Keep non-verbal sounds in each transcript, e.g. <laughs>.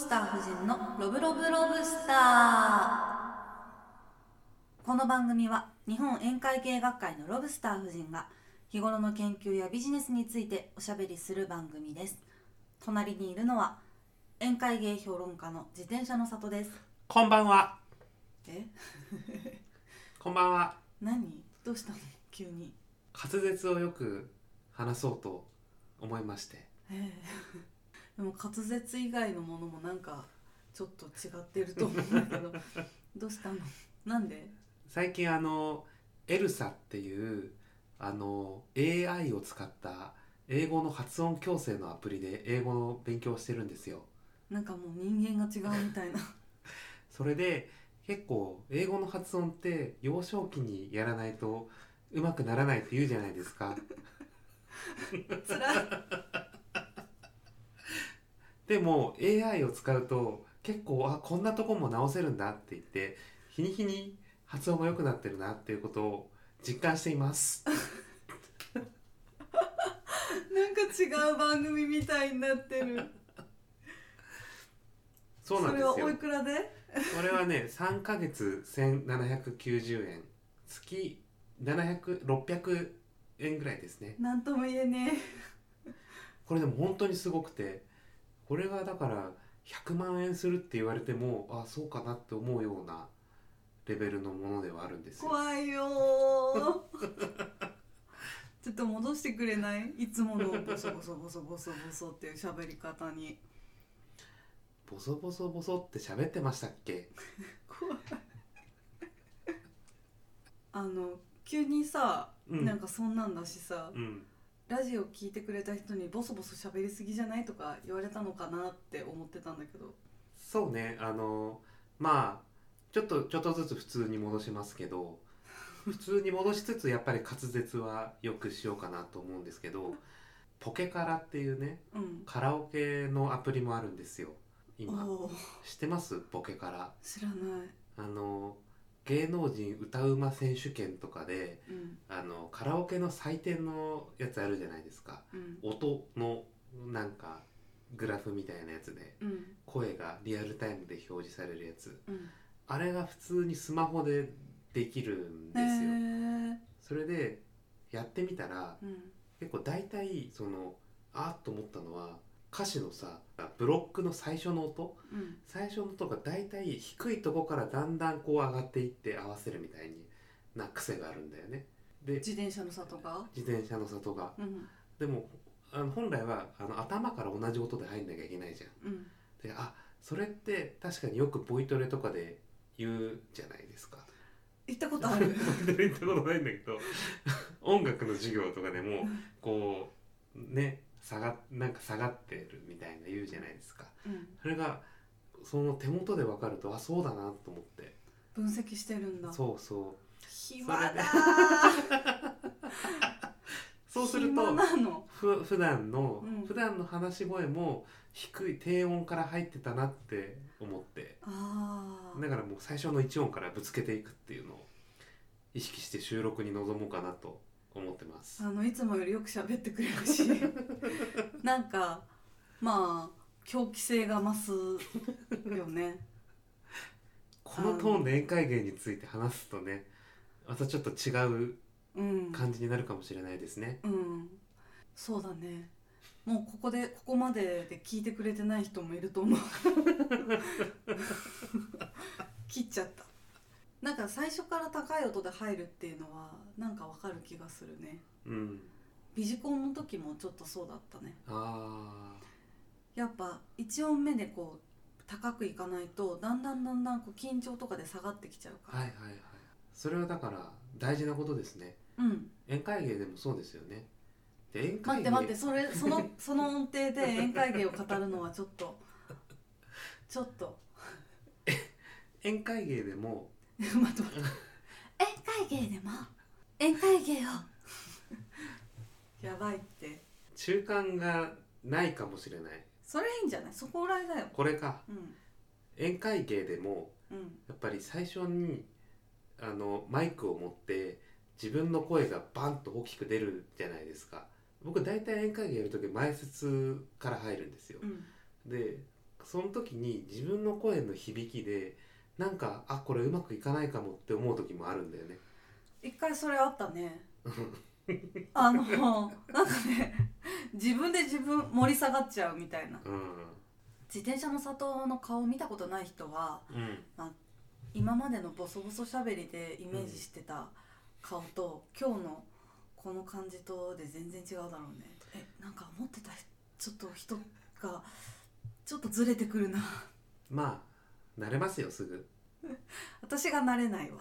スター夫人のロブロブロブスターこの番組は日本宴会芸学会のロブスター夫人が日頃の研究やビジネスについておしゃべりする番組です隣にいるのは宴会芸評論家の自転車の里ですこんばんは。え？こんばんは。何どうしたの？急に滑舌をよく話そうと思いまして。ええでも滑舌以外のものもなんかちょっと違ってると思うんだけど。<laughs> どうしたの？なんで？最近あのエルサっていうあの AI を使った英語の発音矯正のアプリで英語の勉強をしてるんですよ。なんかもう人間が違うみたいな。<laughs> それで結構英語の発音って幼少期にやらないとうまくならないって言うじゃないですか。<laughs> つらいでも AI を使うと結構あこんなとこも直せるんだって言って日に日に発音が良くなってるなっていうことを実感しています。<laughs> なんか違う番組みたいになってる。<laughs> そうなんですよ。それはおいくらで？これはね3ヶ月1790円。月700600円ぐらいですね。なんとも言えねこれでも本当にすごくてこれがだから100万円するって言われてもあそうかなって思うようなレベルのものではあるんでえすよ。怖いよー。<laughs> ちょっと戻してくれない？いつものボソボソボソボソボソっていう喋り方に。ボソボソボソって喋ってましたっけ？怖い。あの急にさ、うん。なんかそんなんだしさうんラジオ聞いてくれた人にボソボソ喋りすぎじゃないとか言われたのかなって思ってたんだけど。そうね。あのまあちょっとちょっとずつ普通に戻しますけど <laughs> 普通に戻しつつやっぱり滑舌はよくしようかなと思うんですけどポケカラっていうねうん。カラオケのアプリもあるんですよ。今。知ってます？ポケカラ。知らない。あの芸能人歌うま選手権とかでうん。あのカラオケの採点のやつあるじゃないですか。うん。音のなんかグラフみたいなやつでうん。声がリアルタイムで表示されるやつ。うん。あれが普通にスマホでできるんへですよ、ー。それでやってみたらうん。結構大体そのあっと思ったのは歌詞のさブロックの最初の音？うん。最初の音が大体低いとこからだんだんこう上がっていって合わせるみたいにな癖があるんだよね。で自転車の里が？自転車の里が。うん。でもあの本来はあの頭から同じ音で入んなきゃいけないじゃん。うん。であそれって確かによくボイトレとかで言うじゃないですか。行ったことある。<laughs> 行ったことないんだけど音楽の授業とかでもこうね下がなんか下がってるみたいな言うじゃないですか。うん。それがその手元で分かるとあそうだなと思って。分析してるんだ。そうそう。暇だー。そ <laughs> うする暇とふ普段の、うん。普段の話し声も低い低音から入ってたなって思って。だからもう最初の1音からぶつけていくっていうのを意識して収録に臨もうかなと思ってます。あのいつもよりよく喋ってくれるし。<laughs> なんかまあ狂気性が増すよね。このトーンで宴会芸について話すとねまたちょっと違ううん。感じになるかもしれないですね。うん。そうだね。もうここでここまでで聞いてくれてない人もいると思う。<laughs> 切っちゃったなんか最初から高い音で入るっていうのはなんかわかる気がするね。うん。ビジコンの時もちょっとそうだったね。あやっぱ1音目でこう高くいかないとだんだんだんだんこう緊張とかで下がってきちゃうから、あはいはいはい。それはだから大事なことですね。うん。宴会芸でもそうですよね。で宴待会芸。って待ってそれその <laughs> その音程で宴会芸を語るのはちょっとちょっと。<laughs> 宴会芸でも <laughs> 待って待って。宴会芸でも？宴会芸を？<laughs> やばいって。中間がないかもしれない。それいいんじゃない？そこぐらいだよ。これか。うん。宴会芸でもうん。やっぱり最初にあのマイクを持って自分の声がバンと大きく出るじゃないですか。僕大体宴会芸やる時前説から入るんですようんでその時に自分の声の響きでなんかあこれうまくいかないかもって思う時もあるんだよね。一回それあったね。あのなんかね自分で自分盛り下がっちゃうみたいな。うん。自転車の里の顔見たことない人はうん。今までのボソボソしゃべりでイメージしてた顔と、今日のこの感じとで全然違うだろうね。えなんか思ってたちょっと人がちょっとずれてくるな。まあ慣れますよすぐ。<laughs> 私が慣れないわ。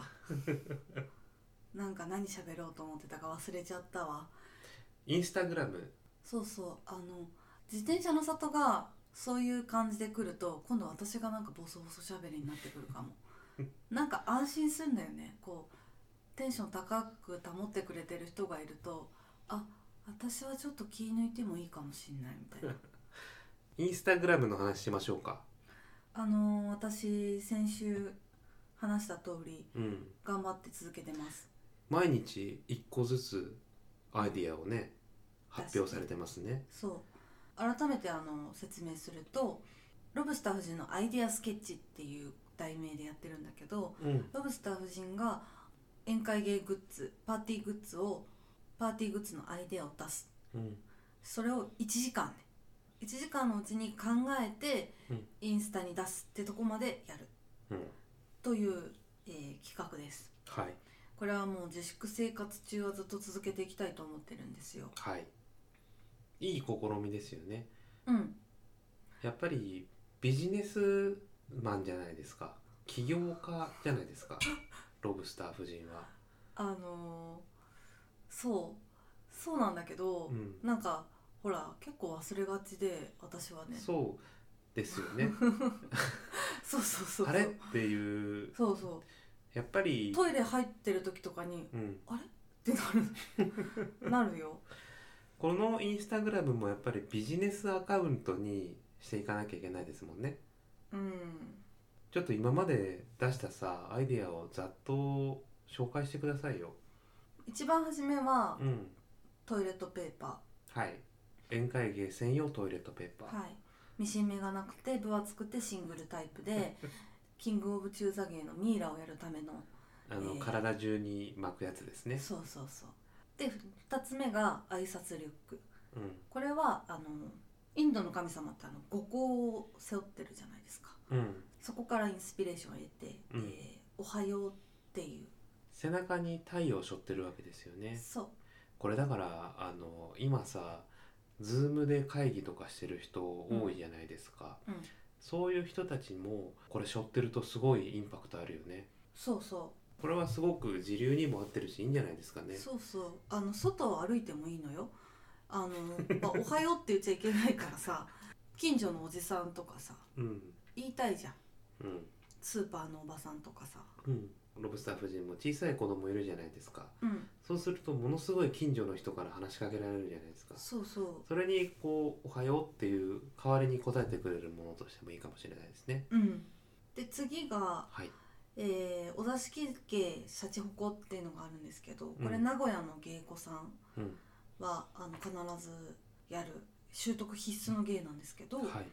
<laughs> なんか何喋ろうと思ってたか忘れちゃったわ。インスタグラム？そうそう。あの自転車の里がそういう感じで来ると今度私がなんかボソボソしゃべりになってくるかも。<laughs> なんか安心するんだよね。こうテンション高く保ってくれてる人がいるとあ私はちょっと気抜いてもいいかもしんないみたいな。インスタグラムの話しましょうかあの私先週話した通りうん。頑張って続けてます。毎日一個ずつアイディアをね発表されてますね。そう。改めてあの説明するとロブスター夫人のアイデアスケッチっていう題名でやってるんだけどうん。ロブスター夫人が宴会芸グッズパーティーグッズをパーティーグッズのアイデアを出す。うん。それを1時間で1時間のうちに考えてうん。インスタに出すってとこまでやる。うん。という、えー企画です。はい。これはもう自粛生活中はずっと続けていきたいと思ってるんですよ。はい。いい試みですよね。うん。やっぱりビジネスマンじゃないですか。起業家じゃないですか。<laughs> ロブスター夫人は。あのーそう。そうなんだけど、うん。なんかほら結構忘れがちで私はね。そうですよね。<laughs> そうそうそうそう。あれ？っていう。そうそやっぱりうトイレ入ってる時とかにうん、あれ？ってなる。<laughs> なるよ。このインスタグラムもやっぱりビジネスアカウントにしていかなきゃいけないですもんね。うん。ちょっと今まで出したさアイデアをざっと紹介してくださいよ。一番初めはうん。トイレットペーパはい宴会芸専用トイレットペーパー、ーはい。ミシン目がなくて分厚くてシングルタイプで <laughs> キングオブ中座芸のミイラをやるためのあの、えー体中に巻くやつですね。そうそうそう。で2つ目が挨拶リュック。うん。これはあのインドの神様ってあの五行を背負ってるじゃないですか。うん。そこからインスピレーションを入れて「うん。えーおはよう」っていう。背中に太陽を背負ってるわけですよね。そう。これだからあの今さズームで会議とかしてる人多いじゃないですか、うん。そういう人たちもこれ背負ってるとすごいインパクトあるよね。そうそこれはすごく時流にも合ってるしいいんじゃないですかね。うそうそう。あの外を歩いてもいいのよ。あの、まあ、<laughs> おはようって言っちゃいけないからさ近所のおじさんとかさうん。言いたいじゃん。うん。スーパーのおばさんとかさ。うんロブスター夫人も小さい子供いるじゃないですか。うん。そうするとものすごい近所の人から話しかけられるじゃないですか。そうそそれにこう「おはよう」っていう代わりに答えてくれるものとしてもいいかもしれないですね。ううん。で次がはい。えーお座敷芸シャチホコっていうのがあるんですけどこれうん名古屋の芸妓さんうん。は、あの必ずやる習得必須の芸なんですけど、はい。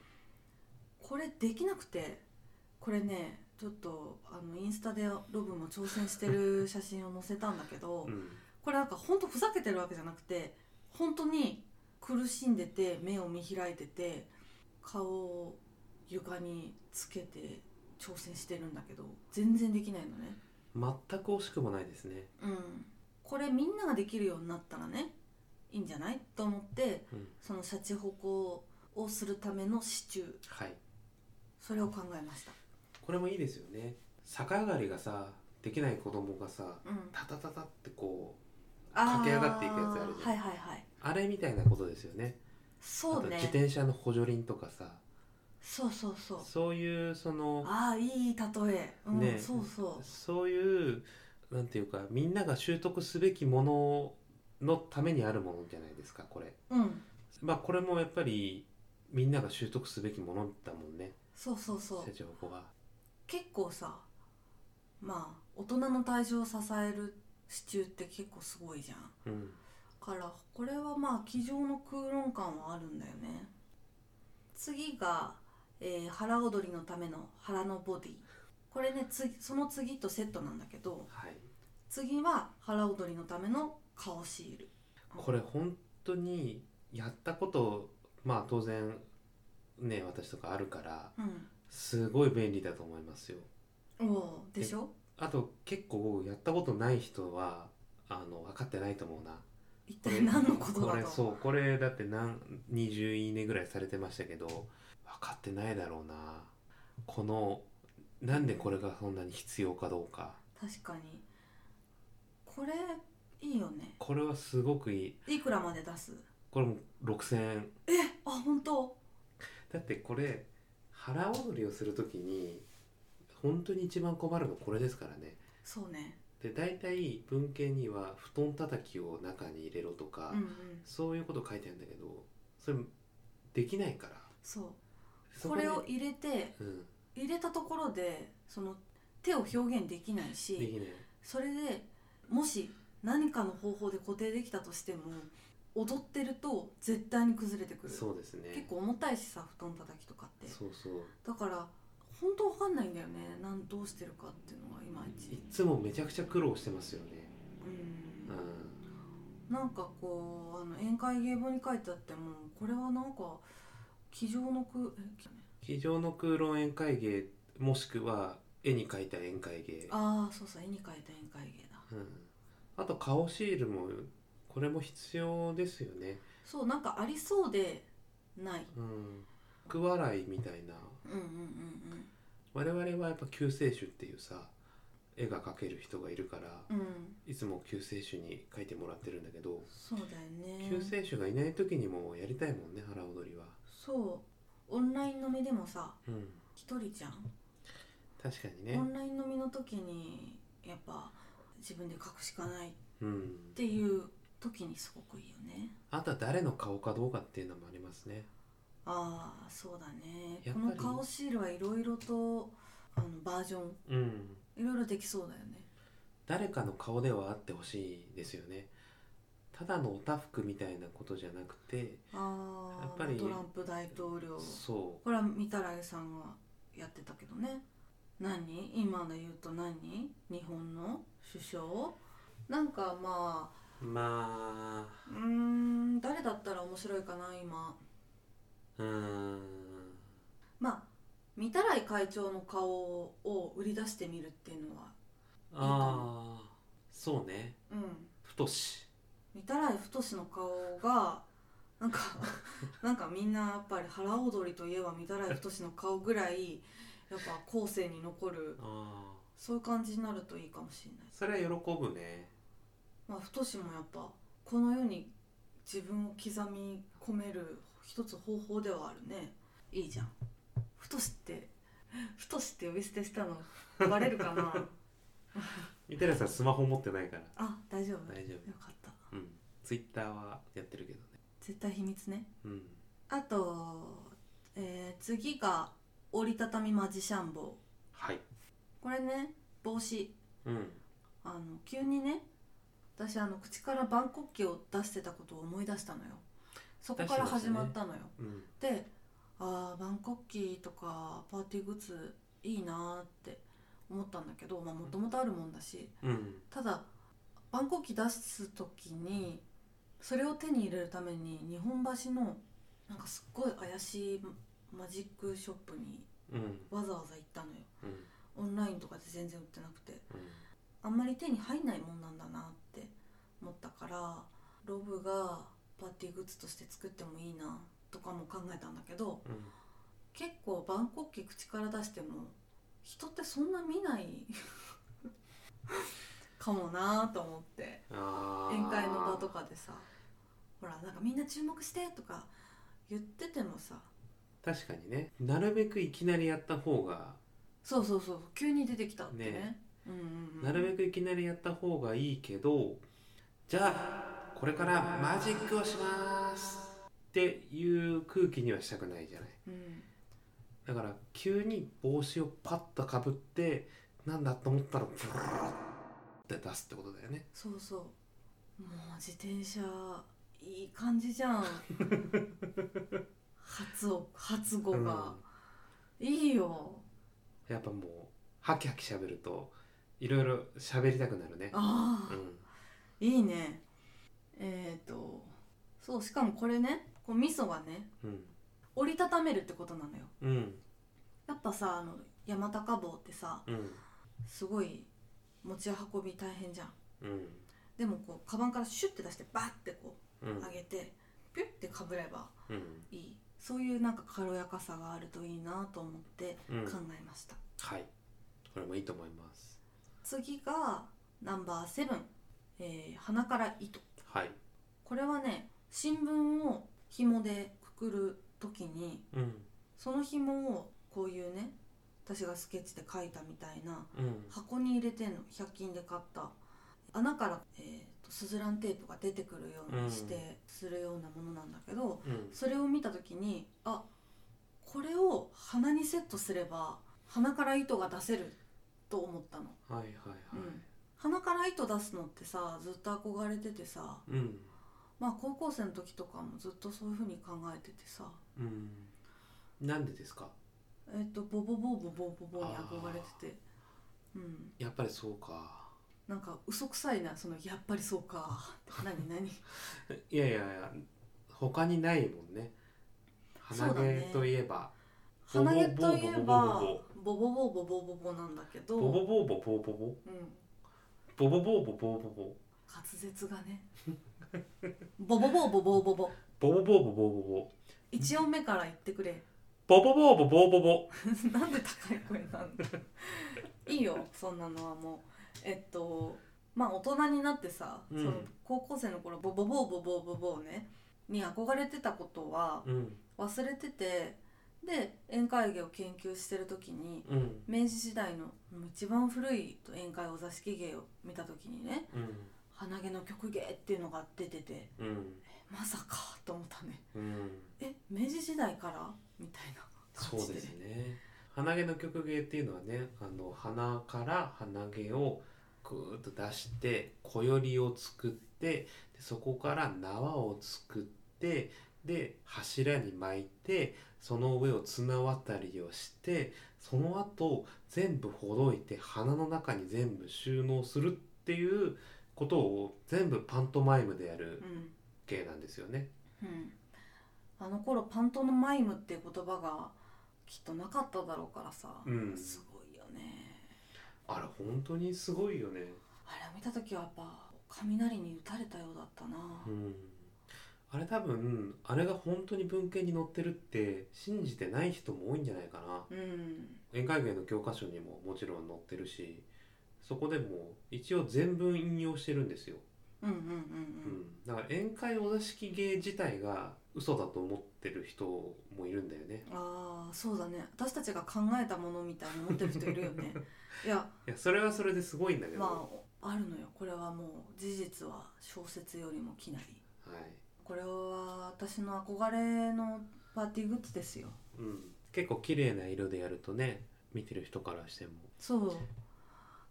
これできなくてこれねちょっとあのインスタでロブも挑戦してる <laughs> 写真を載せたんだけど、うん。これなんか本当ふざけてるわけじゃなくて本当に苦しんでて目を見開いてて顔を床につけて挑戦してるんだけど全然できないのね。全く惜しくもないですね。うん、これみんなができるようになったらねいいんじゃないと思ってうん。そのシャチホコをするための支柱。はい。それを考えましたこれもいいですよね。逆上がりがさできない子供がさうん。タタタタってこう駆け上がっていくやつあるじゃん。はいはいはい。あれみたいなことですよね。そうね。自転車の補助輪とかさ。そうそうそう。そういうそのああいい例え、うんね。そうそそういうなんていうかみんなが習得すべきもののためにあるものじゃないですかこれ。ううん。まあこれもやっぱりみんなが習得すべきものだもんね。そうそうそう。社長子が結構さまあ大人の体重を支える支柱って結構すごいじゃん。うん。からこれはまあ机上の空論感はあるんだよね。次が、えー腹踊りのための腹のボディ。これね次その次とセットなんだけどはい。次は腹踊りのための顔シール。これ本当にやったことまあ当然ね私とかあるからうんすごい便利だと思いますよ。おおでしょ？あと結構やったことない人はあの分かってないと思うな。一体何のことこれだとそうこれだって何20いいねぐらいされてましたけど分かってないだろうな。このなんでこれがそんなに必要かどうか。確かに。これいいよね。これはすごくいい。いくらまで出す？これも6000円。あ本当？だってこれ腹踊りをする時に本当に一番困るのこれですからね。そうね。で大体文献には布団叩きを中に入れろとか、うんうん。そういうこと書いてあるんだけどそれできないから。そう。これを入れてうん。入れたところでその手を表現できないでしきない。それでもし何かの方法で固定できたとしても踊ってると絶対に崩れてくる。そうですね。結構重たいしさ布団叩きとかって。そうそう。だから本当わかんないんだよね。なんどうしてるかっていうのがいまいち。いつもめちゃくちゃ苦労してますよね。うん。うなんかこうあの宴会芸本に書いてあってもこれはなんか机上の句えきん机上の空論宴会芸もしくは絵に描いた宴会芸。ああそうそう絵に描いた宴会芸だ。うん、あと顔シールもこれも必要ですよね。そうなんかありそうでない。うん。福笑いみたいな。うんうんうん我々はやっぱ救世主っていうさ絵が描ける人がいるからうん。うんいつも救世主に描いてもらってるんだけどそうだよね。救世主がいない時にもやりたいもんね腹踊りは。そう。オンライン飲みでもさうん。一人じゃん、確かにね。オンライン飲みの時にやっぱ自分で書くしかないっうんていう時にすごくいいよね。あとは誰の顔かどうかっていうのもありますね。ああそうだね。この顔シールはいろいろとあのバージョン。うん。いろいろできそうだよね。誰かの顔ではあってほしいですよね。ただのおたふくみたいなことじゃなくてああやっぱりトランプ大統領。そこれは御手洗さんがやってたけどね。何？今の言うと何？日本の首相？なんかまあうまあ。うーん誰だったら面白いかな今。うーん。まあ御手洗会長の顔を売り出してみるっていうのは。ああそうね。うん。太し。御手洗太の顔がなんか <laughs> なんかみんなやっぱり腹踊りといえば御手洗太の顔ぐらいやっぱ後世に残るああそういう感じになるといいかもしれない。それは喜ぶねまあ太もやっぱこの世に自分を刻み込める一つ方法ではあるね。いいじゃん。太って太って呼び捨てしたのバレるかな。<laughs> みたいなさんスマホ持ってないから。あ大丈夫。大丈よかった。夫うん。ツイッターはやってるけどね。絶対秘密ね。うん。あと、えー次が折りたたみマジシャン帽はい。これね帽子。うん。あの急にね私あの口から万国旗を出してたことを思い出したのよ。そこから始まったのよ、うん。でああ万国旗とかパーティーグッズいいなーって思ったんだけどもともとあるもんだし。うん。ただ万国旗出す時にそれを手に入れるために日本橋のなんかすっごい怪しいマジックショップにうん。わざわざ行ったのよ。うん。オンラインとかで全然売ってなくて。うん。あんまり手に入んないもんなんだなって思ったからロブがパーティーグッズとして作ってもいいなとかも考えたんだけどうん。結構万国旗口から出しても人ってそんな見ない <laughs> かもなと思って宴会の場とかでさほらなんかみんな注目してとか言っててもさ確かにね。なるべくいきなりやった方がそうそうそう急に出てきたってね。ね。うんうんうん、なるべくいきなりやった方がいいけどじゃあこれからマジックをしますっていう空気にはしたくないじゃない。うん。だから急に帽子をパッとかぶってなんだと思ったらブルーって出すってことだよね。そうそう。もう自転車いい感じじゃん。<laughs> 発を発語が、いいよ。やっぱもうハキハキしゃべるといろいろ喋りたくなるね。ああ、うんいいね。えっ、とそうしかもこれねこう味噌がねうん。折りたためるってことなのよ。うん。やっぱさあの山高帽ってさうん。すごい持ち運び大変じゃん。うん。でもこうカバンからシュッて出してバッてこうん。う上げてピュッてかぶればうん。いい。そういうなんか軽やかさがあるといいなと思ってうん。考えました、はい。これもいいと思います。次がナンバーセブン、えー鼻から糸。はい。これはね新聞を紐でくくる時にうん。その紐をこういうね私がスケッチで描いたみたいなうん。箱に入れてんの。100均で買った。穴から、えーとスズランテープが出てくるようにしてするようなものなんだけど、うん。それを見た時にあこれを鼻にセットすれば鼻から糸が出せると思ったの、はいはいうん。はい鼻から糸出すのってさずっと憧れててさうん。まあ高校生の時とかもずっとそういう風に考えててさ。うん。なんでですか？えっ、とボボボボボボボに憧れてて。うん。やっぱりそうか。なんか嘘くさいなそのやっぱりそうか。何何？<laughs> いやいやいや他にないもんね。鼻毛といえば。鼻毛といえばボボボボボボボボ。なんだけど。ボボボボボボボ？うんボボボボボボボ滑舌がね。ボボボボボボボボボボボボボボ一音目から言ってくれ。ボボボボボボボなんで高い声なんだ。<laughs> いいよそんなのはもう。えっとまあ大人になってさ、うん。その高校生の頃ボボボボボボボねに憧れてたことはうん。忘れててで宴会芸を研究してる時にうん。明治時代の一番古い宴会お座敷芸を見た時にねうん。鼻毛の曲芸っていうのが出ててうん。まさかと思ったね。うん。え明治時代からみたいな感じで。そうですね。鼻毛の曲芸っていうのはねあの鼻から鼻毛をぐーっと出して小よりを作ってでそこから縄を作ってで柱に巻いてその上を綱渡りをしてその後全部ほどいて鼻の中に全部収納するっていうことを全部パントマイムでやるうん。芸なんですよね。うん、あの頃パントのマイムっていう言葉がきっとなかっただろうからさ、うん。すごいよね。あれ本当にすごいよね。あれを見た時はやっぱ雷に打たれたようだったな、うん、あれ多分あれが本当に文献に載ってるって信じてない人も多いんじゃないかな。うん。宴会芸の教科書にももちろん載ってるしそこでも一応全文引用してるんですよ、うんうんうんうん。だから宴会お座敷芸自体が嘘だと思ってる人もいるんだよね。うんああそうだね。私たちが考えたものみたいに思ってる人いるよね。<laughs> いや。いやそれはそれですごいんだけど、まああるのよ。これはもう事実は小説よりもきなりはいこれは私の憧れのパーティーグッズですよ。うん、結構綺麗な色でやるとね見てる人からしても、そう。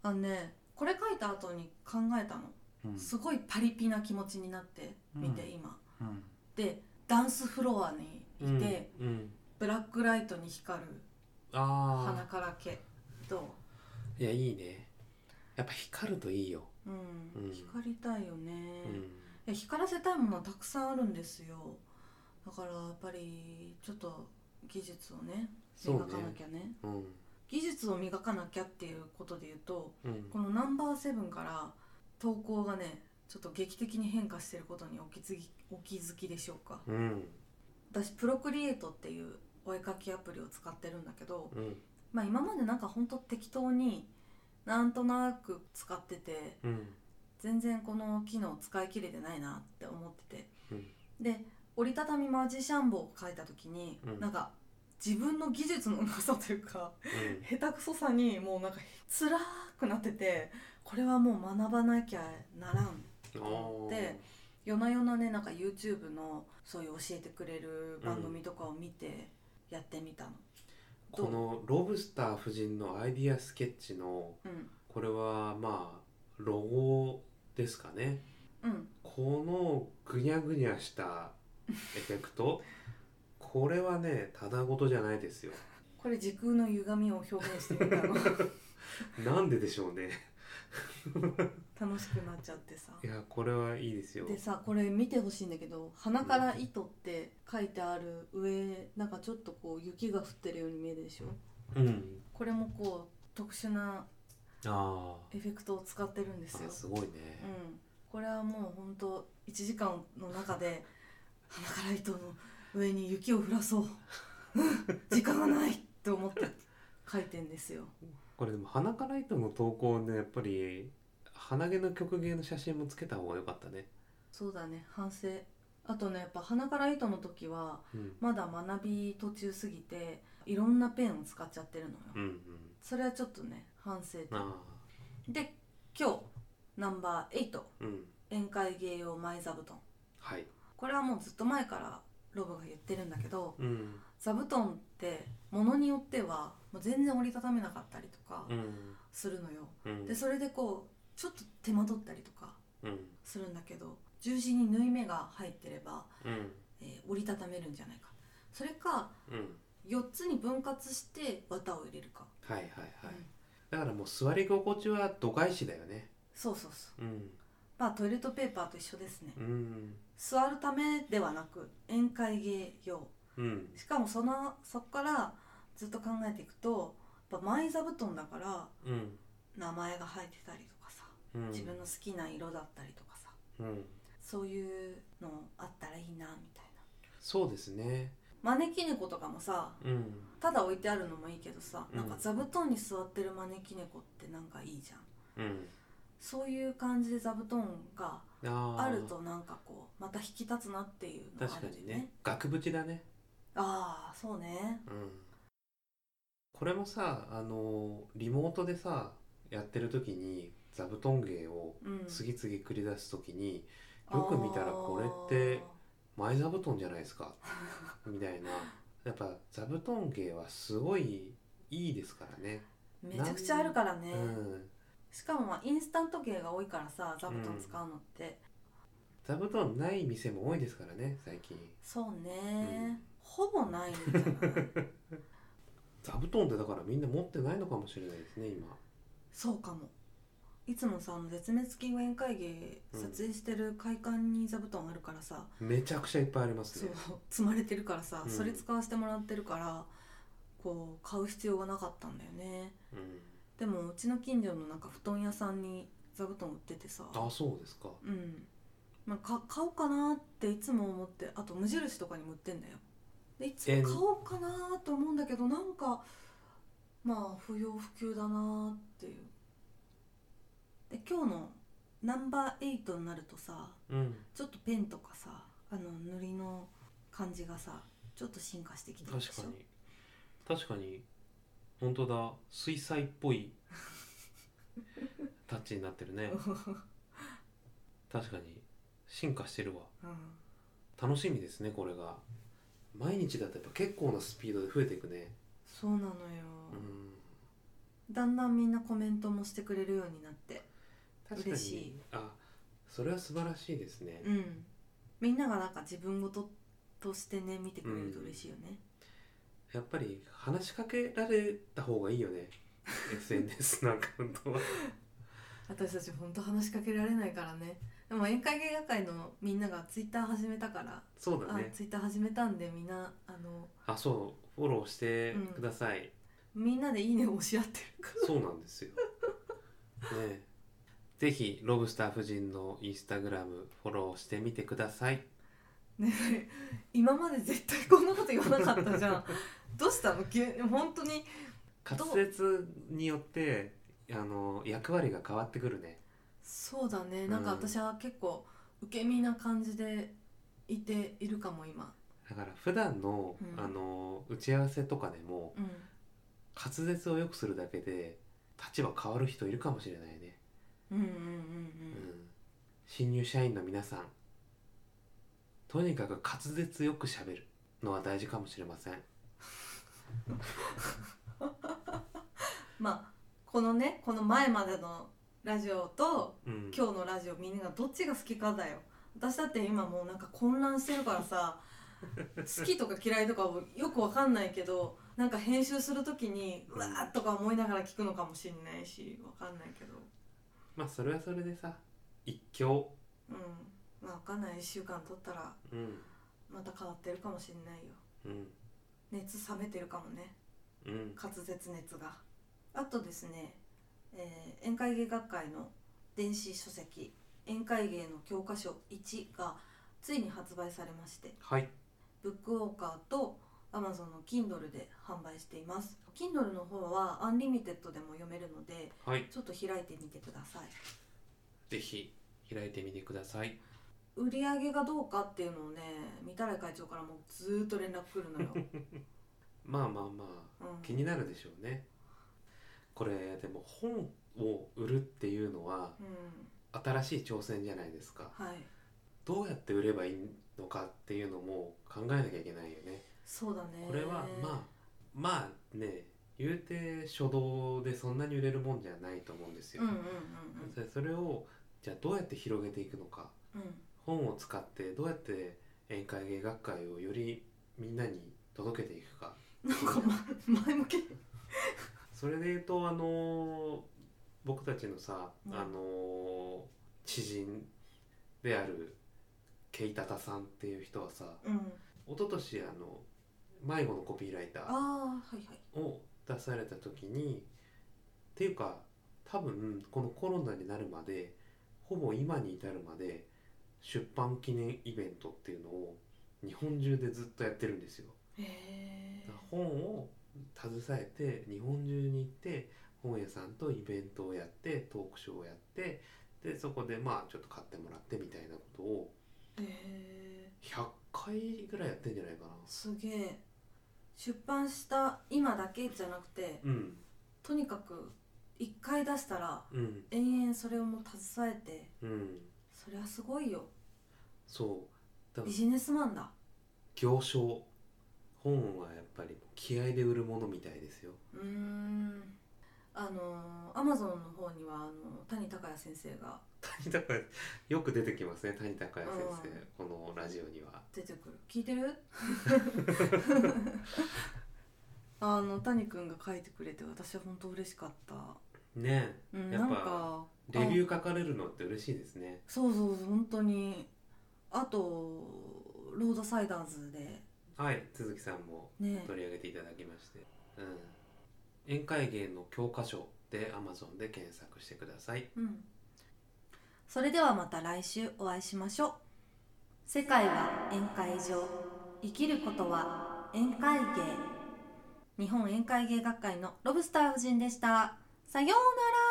あのねこれ書いた後に考えたの。うん。すごいパリピな気持ちになって見て、うん今。うん。でダンスフロアにいて、うん。うん。ブラックライトに光るあ鼻から毛と、あいやいいね。やっぱ光るといいよ、うん。うん。光りたいよね、うん。いや光らせたいものはたくさんあるんですよ。だからやっぱりちょっと技術をね磨かなきゃね。うん。技術を磨かなきゃっていうことで言うとうん。このナンバーセブンから投稿がねちょっと劇的に変化してることにお気づきお気づきでしょうか。うん。私プロクリエイトっていうお絵描きアプリを使ってるんだけどうん。まあ今までなんかほんと適当になんとなく使っててうん全然この機能使い切れてないなって思ってて、うん。で折りたたみマジシャンボを描いた時に、うん。なんか自分の技術のなさというかうん。下手くそさにもうなんか辛くなっててこれはもう学ばなきゃならんと思って夜な夜なねなんか YouTube のそういう教えてくれる番組とかを見てやってみたの。このロブスター夫人のアイディアスケッチのうん。これはまあロゴですかね。うん。このぐにゃぐにゃした <laughs> エフェクトこれはねただごとじゃないですよ。これ時空の歪みを表現してみたのなんででしょうね。<laughs> 楽しくなっちゃってさ。いやこれはいいですよ。でさこれ見てほしいんだけど「鼻から糸」って書いてある上なんかちょっとこう雪が降ってるように見えるでしょ？うん。これもこう特殊なあエフェクトを使ってるんですよ。すごいね、うん、これはもうほんと1時間の中で <laughs> 鼻から糸の上に雪を降らそう。う <laughs> ん時間がないって思って書いてんですよ。これでも鼻から糸の投稿ねやっぱり鼻毛の曲芸の写真もつけた方が良かったね。そうだね。反省。あとねやっぱ鼻から糸の時はうん。まだ学び途中すぎていろんなペンを使っちゃってるのよ、うんうん。それはちょっとね反省点あで今日ナンバー8あうん。宴会芸用前座布団。はい。これはもうずっと前からロブが言ってるんだけどうん。座布団ってものによってはもう全然折りたためなかったりとかうん。するのよ、うん。でそれでこうちょっと手間取ったりとかうん。するんだけど十字に縫い目が入ってれば、うん。えー折りたためるんじゃないか。それかうん。4つに分割して綿を入れるか、はいはいはい、うんだからもう座り心地は度外視だよね。そうそうそう。うん。まあトイレットペーパーと一緒ですね。うん。座るためではなく宴会芸用。うん。しかもそのそこからずっと考えていくとやっぱ前座布団だからうん。名前が入ってたりとかさうん。自分の好きな色だったりとかさうん。そういうのあったらいいなみたいな。そうですね招き猫とかもさうん。ただ置いてあるのもいいけどさ、うん。なんか座布団に座ってる招き猫ってなんかいいじゃん。うん。そういう感じで座布団があるとなんかこうまた引き立つなっていうのがあ確かるんでにね。額縁だね。ああそうね。うん。これもさあのリモートでさやってる時に座布団芸をうん。次々繰り出す時に、よく見たらこれって前座布団じゃないですか。みたいな。やっぱ座布団芸はすごいいいですからね、めちゃくちゃあるからね、うんしかもまあインスタント芸が多いからさ座布団使うのって、座布団ない店も多いですからね最近。そうね、うん。ほぼないんじゃない？<laughs> 座布団ってだからみんな持ってないのかもしれないですね今。そうかもいつもさあの絶滅危惧宴会芸うん撮影してる会館に座布団あるからさ、めちゃくちゃいっぱいありますそうね積まれてるからさ、うん。それ使わせてもらってるからこう買う必要がなかったんだよね。うん。でもうちの近所のなんか布団屋さんに座布団売っててさ。あそうですか。うん、まあ、か買おうかなっていつも思ってあと無印とかにも売ってんだよ。でいつも買おうかなと思うんだけどなんかまあ不要不急だなっていうで今日のナンバー8になるとさうん。ちょっとペンとかさあの塗りの感じがさちょっと進化してきてるでしょ？確かに。確かに。本当だ。水彩っぽい <laughs> タッチになってるね。<laughs> 確かに。進化してるわ。うん、楽しみですねこれが。毎日だとやっぱ結構なスピードで増えていくね。そうなのよ、うん。だんだんみんなコメントもしてくれるようになって確かに。嬉しい。あそれは素晴らしいですね、うん。みんながなんか自分事としてね見てくれると嬉しいよね、やっぱり話しかけられた方がいいよね。SNS のアカウントは。私たち本当話しかけられないからね。でも宴会芸学会のみんながツイッター始めたから、あそうだね。ツイッター始めたんでみんなあのあそう。フォローしてください、みんなでいいねを押し合ってるかそうなんですよ。ね。えぜひロブスター夫人のインスタグラムフォローしてみてください。らねえ今まで絶対こんなこと言わなかったじゃん。<laughs> どうしたの？急に本当に？滑舌によってあの役割が変わってくるね。そうだね。なんかうん私は結構受け身な感じでいているかも今。だから普段の、うん。あの打ち合わせとかでもうん。滑舌を良くするだけで立場変わる人いるかもしれないね。うんうんうんうん。うん。新入社員の皆さん。とにかく滑舌よく喋る。のは大事かもしれません。<laughs> まあこのねこの前までのラジオとうん、今日のラジオみんながどっちが好きかだよ。私だって今もうなんか混乱してるからさ好きとか嫌いとかも <laughs> よくわかんないけどなんか編集する時にうわーっとか思いながら聞くのかもしれないしわかんないけどまあそれはそれでさ一興。うん。まあわかんない。1週間撮ったらうん。また変わってるかもしれないよ。うん。熱冷めてるかもね。うん。滑舌熱が。あとですね、えー宴会芸学会の電子書籍「宴会芸の教科書1」がついに発売されましてはい。ブックウォーカーと Amazon の Kindle で販売しています。Kindle の方はアンリミテッドでも読めるのではい。ちょっと開いてみてください。ぜひ開いてみてください。売り上げがどうかっていうのをね御手洗会長からもうずーっと連絡来るのよ、<laughs> まあまあまあうん、気になるでしょうね。これでも本を売るっていうのはうん。新しい挑戦じゃないですか。はい。どうやって売ればいいのかっていうのも考えなきゃいけないよねそうだね。これはまあまあね言うて初動でそんなに売れるもんじゃないと思うんですよ、うんうんうんでそれをじゃあどうやって広げていくのか。うん。本を使ってどうやって宴会芸学会をよりみんなに届けていくか。うんなんか、ま、前向き。それで言うとあの僕たちのさ、うん。あの知人であるケイタタさんっていう人はさうん。一昨年あの迷子のコピーライターを出された時にっていうか多分このコロナになるまでほぼ今に至るまで出版記念イベントっていうのを日本中でずっとやってるんですよ。本を携えて日本中に行って本屋さんとイベントをやってトークショーをやってでそこでまあちょっと買ってもらってみたいなことをへえ100回ぐらいやってんじゃないかな。すげえ出版した今だけじゃなくてうん。とにかく一回出したらうん。延々それをもう携えてうん。そりゃすごいよ。そう。だビジネスマンだ。行商。本はやっぱり気合で売るものみたいですよ。うーんあのアマゾンの方にはあの谷孝也先生が谷高也よく出てきますね谷高也先生、うん。このラジオには。出てくる。聞いてる？<laughs> あの谷君が書いてくれて私は本当嬉しかった、ね。うん、やっぱレビュー書かれるのって嬉しいですね。そうそうそう本当に。あとロードサイダーズで。はい鈴木さんもね。取り上げていただきまして、うん、宴会芸の教科書で Amazon で検索してください。うん。それではまた来週お会いしましょう。世界は宴会場。生きることは宴会芸。日本宴会芸学会のロブスター夫人でした。さようなら。